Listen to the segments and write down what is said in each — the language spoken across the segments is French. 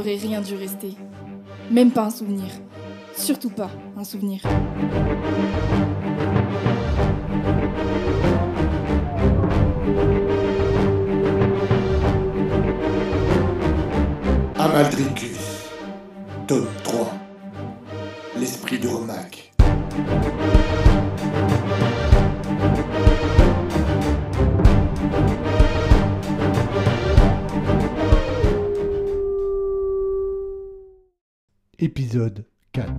n'aurait rien dû rester. Même pas un souvenir. Surtout pas un souvenir. 4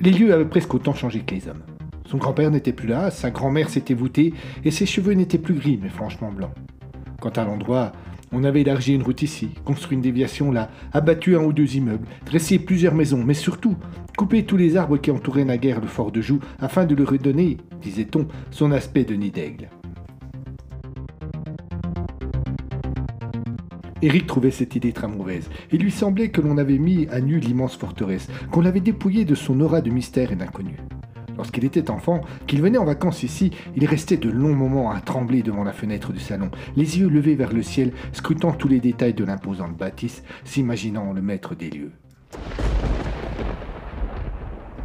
Les lieux avaient presque autant changé que les hommes. Son grand-père n'était plus là, sa grand-mère s'était voûtée, et ses cheveux n'étaient plus gris, mais franchement blancs. Quant à l'endroit, on avait élargi une route ici, construit une déviation là, abattu un ou deux immeubles, dressé plusieurs maisons, mais surtout coupé tous les arbres qui entouraient naguère le fort de Joux, afin de lui redonner, disait-on, son aspect de nid d'aigle. Eric trouvait cette idée très mauvaise. Il lui semblait que l'on avait mis à nu l'immense forteresse, qu'on l'avait dépouillée de son aura de mystère et d'inconnu. Lorsqu'il était enfant, qu'il venait en vacances ici, il restait de longs moments à trembler devant la fenêtre du salon, les yeux levés vers le ciel, scrutant tous les détails de l'imposante bâtisse, s'imaginant le maître des lieux.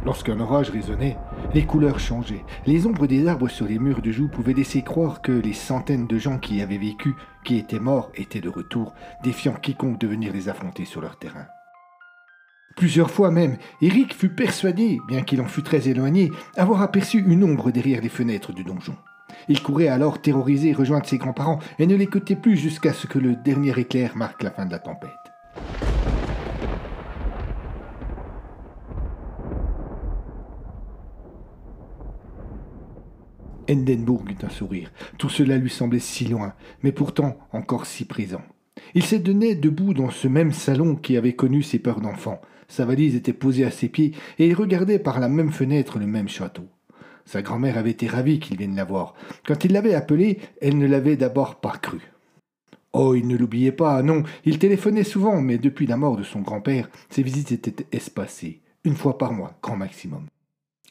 Lorsqu'un orage résonnait, les couleurs changeaient. Les ombres des arbres sur les murs de joue pouvaient laisser croire que les centaines de gens qui y avaient vécu, qui étaient morts, étaient de retour, défiant quiconque de venir les affronter sur leur terrain. Plusieurs fois même, Eric fut persuadé, bien qu'il en fût très éloigné, avoir aperçu une ombre derrière les fenêtres du donjon. Il courait alors terrorisé rejoindre ses grands-parents et ne l'écoutait plus jusqu'à ce que le dernier éclair marque la fin de la tempête. Endenburg eut un sourire. Tout cela lui semblait si loin, mais pourtant encore si présent. Il s'étonnait debout dans ce même salon qui avait connu ses peurs d'enfant. Sa valise était posée à ses pieds et il regardait par la même fenêtre le même château. Sa grand-mère avait été ravie qu'il vienne la voir. Quand il l'avait appelée, elle ne l'avait d'abord pas cru. Oh, il ne l'oubliait pas, non, il téléphonait souvent, mais depuis la mort de son grand-père, ses visites étaient espacées, une fois par mois, grand maximum.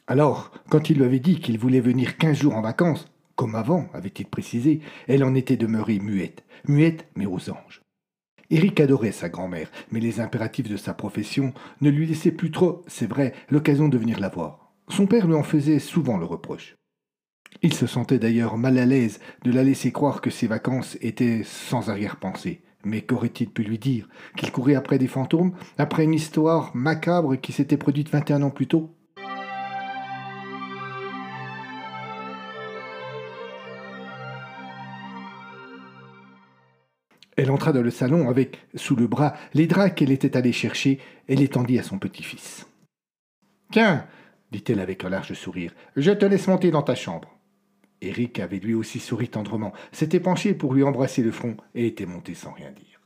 Alors, quand il lui avait dit qu'il voulait venir quinze jours en vacances, comme avant, avait-il précisé, elle en était demeurée muette, muette mais aux anges. Eric adorait sa grand-mère, mais les impératifs de sa profession ne lui laissaient plus trop, c'est vrai, l'occasion de venir la voir. Son père lui en faisait souvent le reproche. Il se sentait d'ailleurs mal à l'aise de la laisser croire que ses vacances étaient sans arrière-pensée. Mais qu'aurait-il pu lui dire? Qu'il courait après des fantômes, après une histoire macabre qui s'était produite 21 ans plus tôt? Elle entra dans le salon avec, sous le bras, les draps qu'elle était allée chercher et les tendit à son petit-fils. Tiens, dit-elle avec un large sourire, je te laisse monter dans ta chambre. Eric avait lui aussi souri tendrement, s'était penché pour lui embrasser le front et était monté sans rien dire.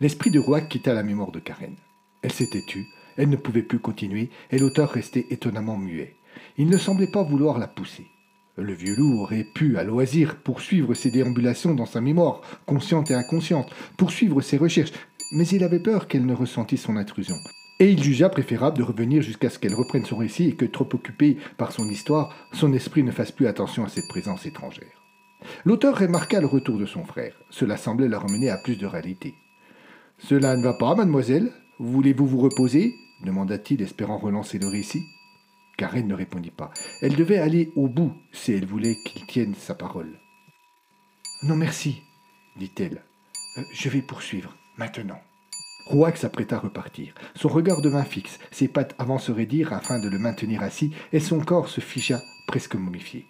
L'esprit de Rouac quitta la mémoire de Karen. Elle s'était tue, elle ne pouvait plus continuer, et l'auteur restait étonnamment muet. Il ne semblait pas vouloir la pousser. Le vieux loup aurait pu, à loisir, poursuivre ses déambulations dans sa mémoire, consciente et inconsciente, poursuivre ses recherches, mais il avait peur qu'elle ne ressentît son intrusion. Et il jugea préférable de revenir jusqu'à ce qu'elle reprenne son récit et que, trop occupé par son histoire, son esprit ne fasse plus attention à cette présence étrangère. L'auteur remarqua le retour de son frère. Cela semblait la ramener à plus de réalité. Cela ne va pas, mademoiselle? Voulez-vous vous reposer demanda-t-il, espérant relancer le récit. Karen ne répondit pas. Elle devait aller au bout si elle voulait qu'il tienne sa parole. Non, merci, dit-elle. Euh, je vais poursuivre, maintenant. Rouac s'apprêta à repartir. Son regard devint fixe, ses pattes avanceraient dire afin de le maintenir assis, et son corps se figea presque momifié.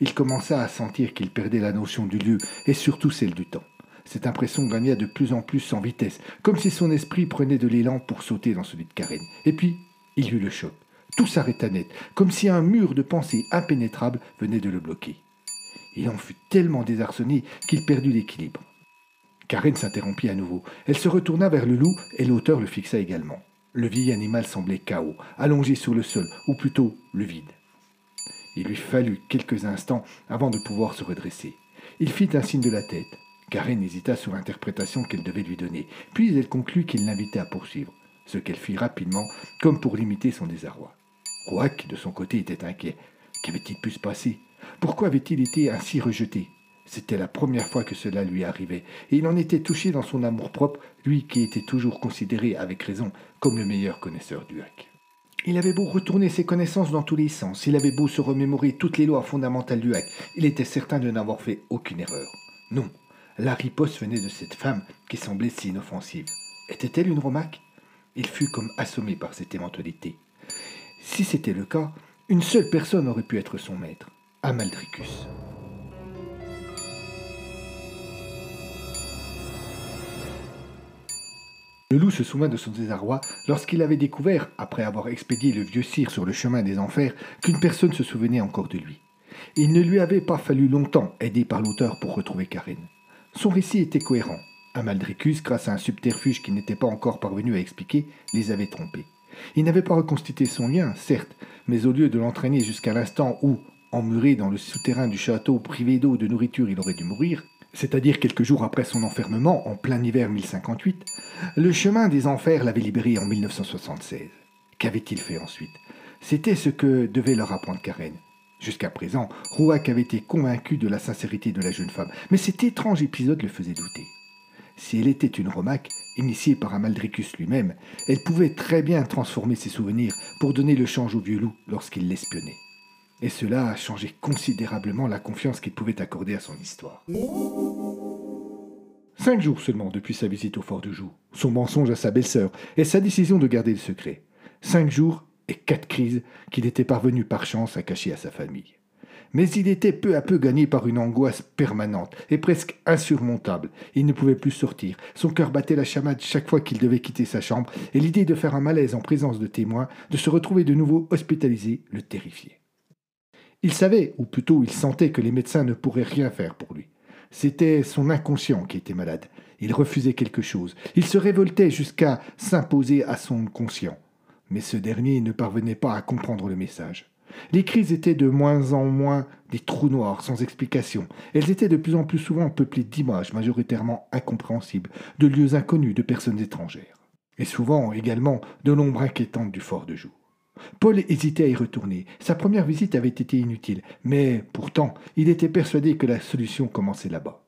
Il commença à sentir qu'il perdait la notion du lieu et surtout celle du temps. Cette impression gagna de plus en plus en vitesse, comme si son esprit prenait de l'élan pour sauter dans celui de Karen. Et puis, il eut le choc. Tout s'arrêta net, comme si un mur de pensée impénétrable venait de le bloquer. Il en fut tellement désarçonné qu'il perdit l'équilibre. Karen s'interrompit à nouveau. Elle se retourna vers le loup et l'auteur le fixa également. Le vieil animal semblait chaos, allongé sur le sol, ou plutôt le vide. Il lui fallut quelques instants avant de pouvoir se redresser. Il fit un signe de la tête. Karen hésita sur l'interprétation qu'elle devait lui donner, puis elle conclut qu'il l'invitait à poursuivre, ce qu'elle fit rapidement, comme pour limiter son désarroi. Roac, de son côté, était inquiet. Qu'avait-il pu se passer? Pourquoi avait-il été ainsi rejeté? C'était la première fois que cela lui arrivait, et il en était touché dans son amour-propre, lui qui était toujours considéré, avec raison, comme le meilleur connaisseur du hack. Il avait beau retourner ses connaissances dans tous les sens, il avait beau se remémorer toutes les lois fondamentales du hack, il était certain de n'avoir fait aucune erreur. Non, la riposte venait de cette femme qui semblait si inoffensive. Était-elle une Romac Il fut comme assommé par cette éventualité. Si c'était le cas, une seule personne aurait pu être son maître, Amaldricus. Le loup se souvint de son désarroi lorsqu'il avait découvert, après avoir expédié le vieux cire sur le chemin des enfers, qu'une personne se souvenait encore de lui. Il ne lui avait pas fallu longtemps, aidé par l'auteur, pour retrouver Karine. Son récit était cohérent. Amaldricus, grâce à un subterfuge qu'il n'était pas encore parvenu à expliquer, les avait trompés. Il n'avait pas reconstitué son lien, certes, mais au lieu de l'entraîner jusqu'à l'instant où, emmuré dans le souterrain du château, privé d'eau de nourriture, il aurait dû mourir, c'est-à-dire quelques jours après son enfermement, en plein hiver 1058, le chemin des enfers l'avait libéré en 1976. Qu'avait-il fait ensuite? C'était ce que devait leur apprendre Karen. Jusqu'à présent, Rouac avait été convaincu de la sincérité de la jeune femme, mais cet étrange épisode le faisait douter. Si elle était une Romac, initiée par Amaldricus lui-même, elle pouvait très bien transformer ses souvenirs pour donner le change au vieux loup lorsqu'il l'espionnait et cela a changé considérablement la confiance qu'il pouvait accorder à son histoire. Cinq jours seulement depuis sa visite au fort de Joux, son mensonge à sa belle-sœur et sa décision de garder le secret. Cinq jours quatre crises qu'il était parvenu par chance à cacher à sa famille. Mais il était peu à peu gagné par une angoisse permanente et presque insurmontable. Il ne pouvait plus sortir. Son cœur battait la chamade chaque fois qu'il devait quitter sa chambre, et l'idée de faire un malaise en présence de témoins, de se retrouver de nouveau hospitalisé, le terrifiait. Il savait, ou plutôt il sentait que les médecins ne pourraient rien faire pour lui. C'était son inconscient qui était malade. Il refusait quelque chose. Il se révoltait jusqu'à s'imposer à son conscient. Mais ce dernier ne parvenait pas à comprendre le message. Les crises étaient de moins en moins des trous noirs sans explication. Elles étaient de plus en plus souvent peuplées d'images majoritairement incompréhensibles, de lieux inconnus, de personnes étrangères. Et souvent également de l'ombre inquiétante du fort de jour. Paul hésitait à y retourner. Sa première visite avait été inutile, mais pourtant, il était persuadé que la solution commençait là-bas.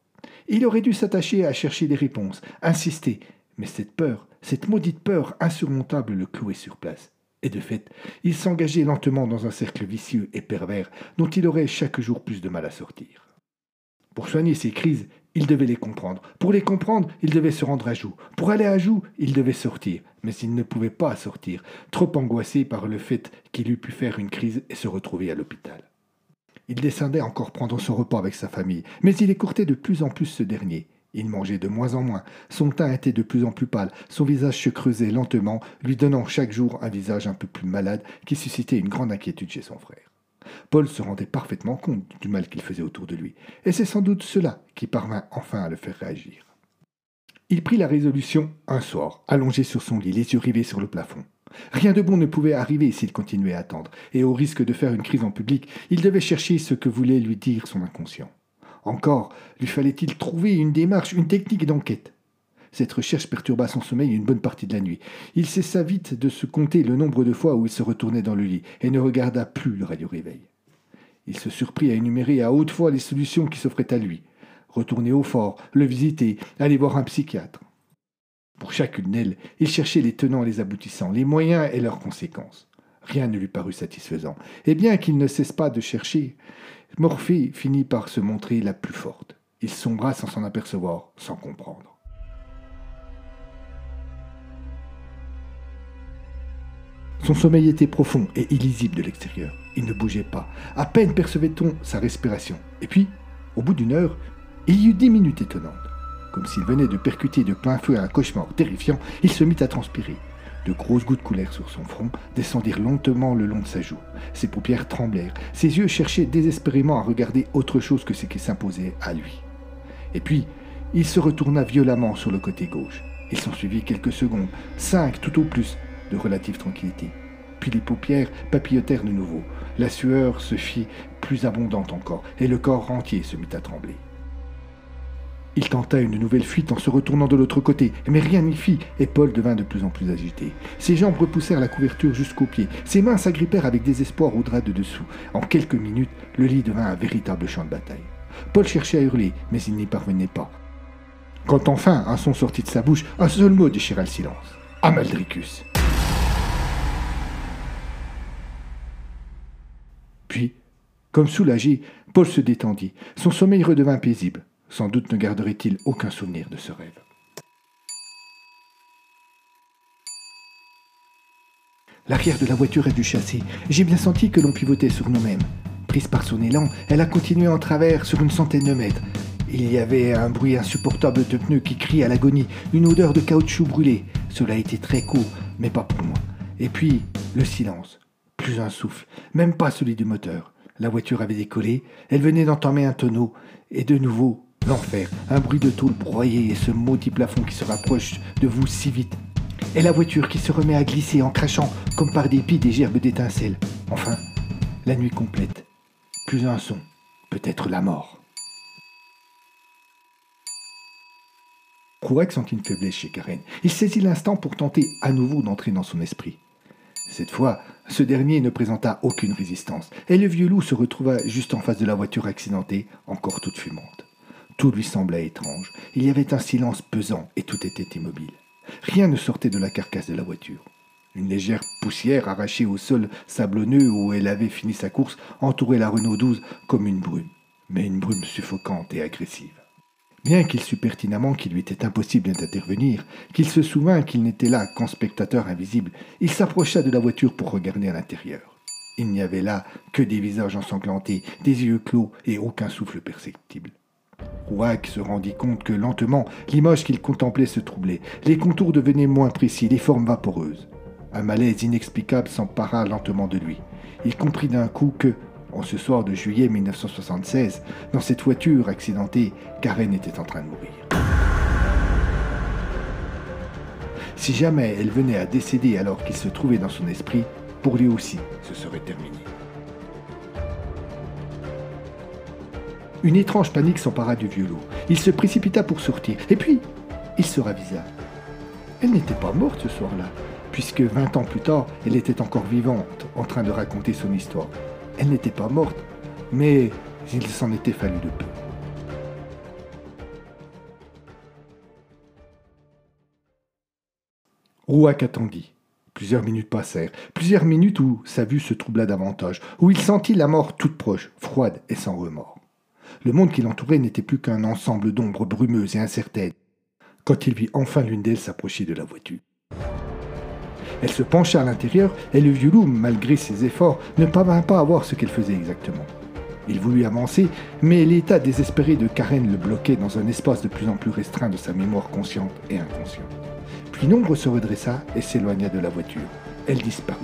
Il aurait dû s'attacher à chercher des réponses, insister, mais cette peur, cette maudite peur insurmontable le clouait sur place. Et de fait, il s'engageait lentement dans un cercle vicieux et pervers dont il aurait chaque jour plus de mal à sortir. Pour soigner ses crises, il devait les comprendre. Pour les comprendre, il devait se rendre à Joux. Pour aller à Joux, il devait sortir. Mais il ne pouvait pas sortir, trop angoissé par le fait qu'il eût pu faire une crise et se retrouver à l'hôpital. Il descendait encore prendre son repas avec sa famille, mais il écourtait de plus en plus ce dernier. Il mangeait de moins en moins, son teint était de plus en plus pâle, son visage se creusait lentement, lui donnant chaque jour un visage un peu plus malade qui suscitait une grande inquiétude chez son frère. Paul se rendait parfaitement compte du mal qu'il faisait autour de lui, et c'est sans doute cela qui parvint enfin à le faire réagir. Il prit la résolution un soir, allongé sur son lit, les yeux rivés sur le plafond. Rien de bon ne pouvait arriver s'il continuait à attendre, et au risque de faire une crise en public, il devait chercher ce que voulait lui dire son inconscient. Encore lui fallait-il trouver une démarche, une technique d'enquête? Cette recherche perturba son sommeil une bonne partie de la nuit. Il cessa vite de se compter le nombre de fois où il se retournait dans le lit et ne regarda plus le radio-réveil. Il se surprit à énumérer à haute voix les solutions qui s'offraient à lui. Retourner au fort, le visiter, aller voir un psychiatre. Pour chacune d'elles, il cherchait les tenants et les aboutissants, les moyens et leurs conséquences. Rien ne lui parut satisfaisant. Et bien qu'il ne cesse pas de chercher, Morphée finit par se montrer la plus forte. Il sombra sans s'en apercevoir, sans comprendre. Son sommeil était profond et illisible de l'extérieur. Il ne bougeait pas. À peine percevait-on sa respiration. Et puis, au bout d'une heure, il y eut dix minutes étonnantes. Comme s'il venait de percuter de plein feu un cauchemar terrifiant, il se mit à transpirer. De grosses gouttes coulèrent sur son front, descendirent lentement le long de sa joue. Ses paupières tremblèrent, ses yeux cherchaient désespérément à regarder autre chose que ce qui s'imposait à lui. Et puis, il se retourna violemment sur le côté gauche. Il s'en suivit quelques secondes, cinq tout au plus, de relative tranquillité. Puis les paupières papillotèrent de nouveau. La sueur se fit plus abondante encore, et le corps entier se mit à trembler. Il tenta une nouvelle fuite en se retournant de l'autre côté, mais rien n'y fit, et Paul devint de plus en plus agité. Ses jambes repoussèrent la couverture jusqu'aux pieds, ses mains s'agrippèrent avec désespoir au drap de dessous. En quelques minutes, le lit devint un véritable champ de bataille. Paul cherchait à hurler, mais il n'y parvenait pas. Quand enfin un son sortit de sa bouche, un seul mot déchira le silence. Amaldricus. Puis, comme soulagé, Paul se détendit. Son sommeil redevint paisible. Sans doute ne garderait-il aucun souvenir de ce rêve. L'arrière de la voiture a dû chasser. J'ai bien senti que l'on pivotait sur nous-mêmes. Prise par son élan, elle a continué en travers sur une centaine de mètres. Il y avait un bruit insupportable de pneus qui crient à l'agonie, une odeur de caoutchouc brûlé. Cela a été très court, mais pas pour moi. Et puis, le silence. Plus un souffle, même pas celui du moteur. La voiture avait décollé, elle venait d'entamer un tonneau, et de nouveau, l'enfer, un bruit de tôle broyée et ce maudit plafond qui se rapproche de vous si vite. Et la voiture qui se remet à glisser en crachant comme par dépit des gerbes d'étincelles. Enfin, la nuit complète. Plus un son, peut-être la mort. Rouac sentit une faiblesse chez Karen. Il saisit l'instant pour tenter à nouveau d'entrer dans son esprit. Cette fois, ce dernier ne présenta aucune résistance, et le vieux loup se retrouva juste en face de la voiture accidentée, encore toute fumante. Tout lui sembla étrange. Il y avait un silence pesant et tout était immobile. Rien ne sortait de la carcasse de la voiture. Une légère poussière arrachée au sol sablonneux où elle avait fini sa course entourait la Renault 12 comme une brume, mais une brume suffocante et agressive. Bien qu'il sût pertinemment qu'il lui était impossible d'intervenir, qu'il se souvint qu'il n'était là qu'en spectateur invisible, il s'approcha de la voiture pour regarder à l'intérieur. Il n'y avait là que des visages ensanglantés, des yeux clos et aucun souffle perceptible. Rouac se rendit compte que lentement, l'image qu'il contemplait se troublait. Les contours devenaient moins précis, les formes vaporeuses. Un malaise inexplicable s'empara lentement de lui. Il comprit d'un coup que, en ce soir de juillet 1976, dans cette voiture accidentée, Karen était en train de mourir. Si jamais elle venait à décéder alors qu'il se trouvait dans son esprit, pour lui aussi, ce serait terminé. Une étrange panique s'empara du vieux loup. Il se précipita pour sortir, et puis il se ravisa. Elle n'était pas morte ce soir-là, puisque vingt ans plus tard, elle était encore vivante, en train de raconter son histoire. Elle n'était pas morte, mais il s'en était fallu de peu. Rouac attendit. Plusieurs minutes passèrent, plusieurs minutes où sa vue se troubla davantage, où il sentit la mort toute proche, froide et sans remords. Le monde qui l'entourait n'était plus qu'un ensemble d'ombres brumeuses et incertaines, quand il vit enfin l'une d'elles s'approcher de la voiture. Elle se pencha à l'intérieur et le vieux loup, malgré ses efforts, ne parvint pas à voir ce qu'elle faisait exactement. Il voulut avancer, mais l'état désespéré de Karen le bloquait dans un espace de plus en plus restreint de sa mémoire consciente et inconsciente. Puis l'ombre se redressa et s'éloigna de la voiture. Elle disparut.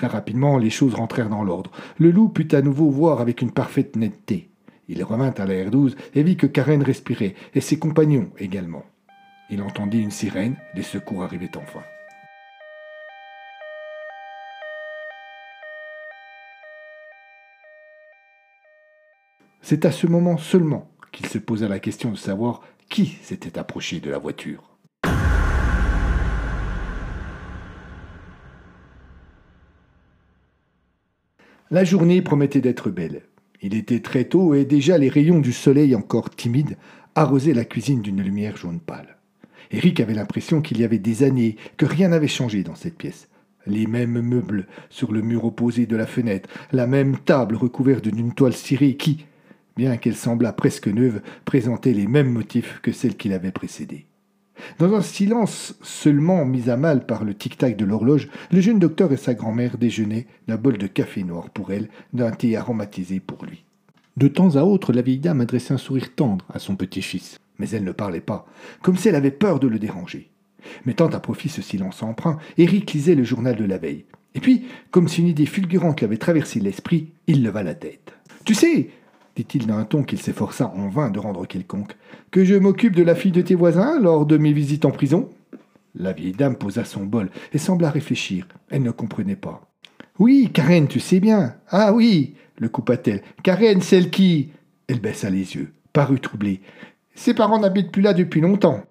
Très rapidement, les choses rentrèrent dans l'ordre. Le loup put à nouveau voir avec une parfaite netteté. Il revint à la R12 et vit que Karen respirait, et ses compagnons également. Il entendit une sirène, les secours arrivaient enfin. C'est à ce moment seulement qu'il se posa la question de savoir qui s'était approché de la voiture. La journée promettait d'être belle. Il était très tôt et déjà les rayons du soleil encore timides arrosaient la cuisine d'une lumière jaune pâle. Eric avait l'impression qu'il y avait des années que rien n'avait changé dans cette pièce. Les mêmes meubles sur le mur opposé de la fenêtre, la même table recouverte d'une toile cirée qui, bien qu'elle semblât presque neuve, présentait les mêmes motifs que celle qui l'avait précédée. Dans un silence seulement mis à mal par le tic-tac de l'horloge, le jeune docteur et sa grand-mère déjeunaient d'un bol de café noir pour elle, d'un thé aromatisé pour lui. De temps à autre, la vieille dame adressait un sourire tendre à son petit-fils, mais elle ne parlait pas, comme si elle avait peur de le déranger. Mettant à profit ce silence emprunt, Eric lisait le journal de la veille. Et puis, comme si une idée fulgurante lui avait traversé l'esprit, il leva la tête. Tu sais, dit-il d'un ton qu'il s'efforça en vain de rendre quelconque, que je m'occupe de la fille de tes voisins lors de mes visites en prison? La vieille dame posa son bol et sembla réfléchir. Elle ne comprenait pas. Oui, Karen, tu sais bien. Ah oui, le coupa-t-elle. Karen, celle qui. Elle baissa les yeux, parut troublée. Ses parents n'habitent plus là depuis longtemps.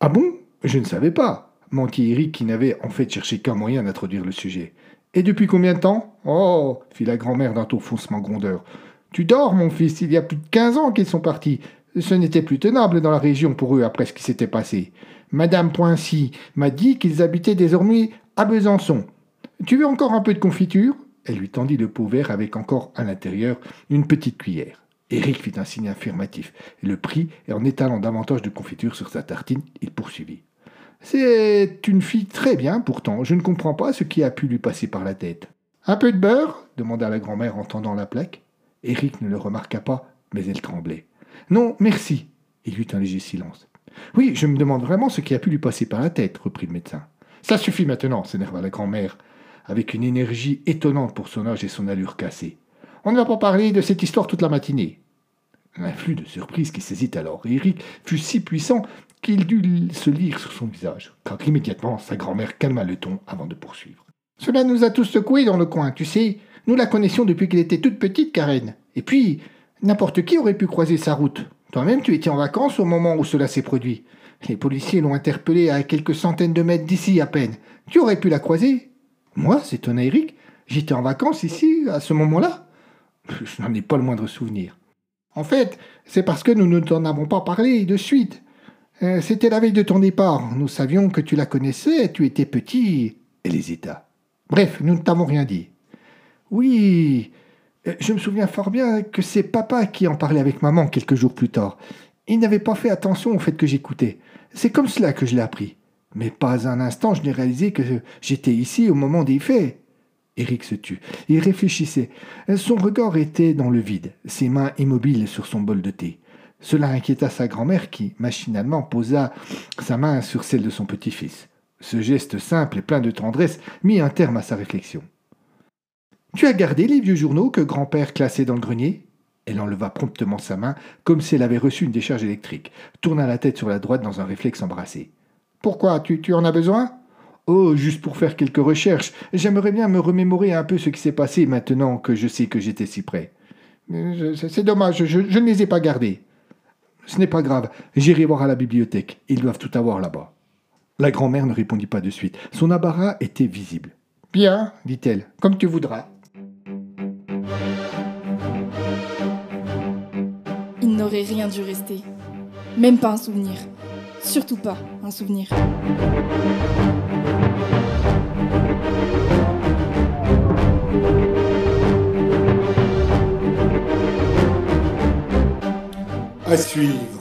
Ah bon? Je ne savais pas, mentit Eric qui n'avait en fait cherché qu'un moyen d'introduire le sujet. Et depuis combien de temps? Oh fit la grand-mère d'un ton faussement grondeur. Tu dors, mon fils, il y a plus de quinze ans qu'ils sont partis. Ce n'était plus tenable dans la région pour eux après ce qui s'était passé. Madame Poincy m'a dit qu'ils habitaient désormais à Besançon. Tu veux encore un peu de confiture? Elle lui tendit le pot vert avec encore à l'intérieur une petite cuillère. Eric fit un signe affirmatif, et le prit, et en étalant davantage de confiture sur sa tartine, il poursuivit. C'est une fille très bien, pourtant, je ne comprends pas ce qui a pu lui passer par la tête. Un peu de beurre? demanda la grand-mère en tendant la plaque. Eric ne le remarqua pas, mais elle tremblait. Non, merci. Il y eut un léger silence. Oui, je me demande vraiment ce qui a pu lui passer par la tête, reprit le médecin. Ça suffit maintenant, s'énerva la grand-mère, avec une énergie étonnante pour son âge et son allure cassée. On ne va pas parler de cette histoire toute la matinée. Un flux de surprise qui saisit alors Eric fut si puissant qu'il dut se lire sur son visage, car immédiatement sa grand-mère calma le ton avant de poursuivre. Cela nous a tous secoués dans le coin, tu sais. Nous la connaissions depuis qu'elle était toute petite, Karen. Et puis, n'importe qui aurait pu croiser sa route. Toi-même, tu étais en vacances au moment où cela s'est produit. Les policiers l'ont interpellée à quelques centaines de mètres d'ici à peine. Tu aurais pu la croiser. Moi, s'étonna Eric. J'étais en vacances ici, à ce moment-là. Je n'en ai pas le moindre souvenir. En fait, c'est parce que nous ne t'en avons pas parlé de suite. Euh, c'était la veille de ton départ. Nous savions que tu la connaissais, tu étais petit. Elle hésita. Bref, nous ne t'avons rien dit. Oui, euh, je me souviens fort bien que c'est papa qui en parlait avec maman quelques jours plus tard. Il n'avait pas fait attention au fait que j'écoutais. C'est comme cela que je l'ai appris. Mais pas un instant je n'ai réalisé que j'étais ici au moment des faits. Eric se tut. Il réfléchissait. Son regard était dans le vide, ses mains immobiles sur son bol de thé. Cela inquiéta sa grand-mère qui, machinalement, posa sa main sur celle de son petit-fils. Ce geste simple et plein de tendresse mit un terme à sa réflexion. Tu as gardé les vieux journaux que grand-père classait dans le grenier? Elle enleva promptement sa main, comme si elle avait reçu une décharge électrique, tourna la tête sur la droite dans un réflexe embrassé. Pourquoi? Tu, tu en as besoin? Oh, juste pour faire quelques recherches. J'aimerais bien me remémorer un peu ce qui s'est passé maintenant que je sais que j'étais si près. C'est dommage, je, je ne les ai pas gardés. Ce n'est pas grave, j'irai voir à la bibliothèque. Ils doivent tout avoir là-bas. La grand-mère ne répondit pas de suite. Son embarras était visible. Bien, dit-elle, comme tu voudras. Rien dû rester. Même pas un souvenir. Surtout pas un souvenir. À suivre.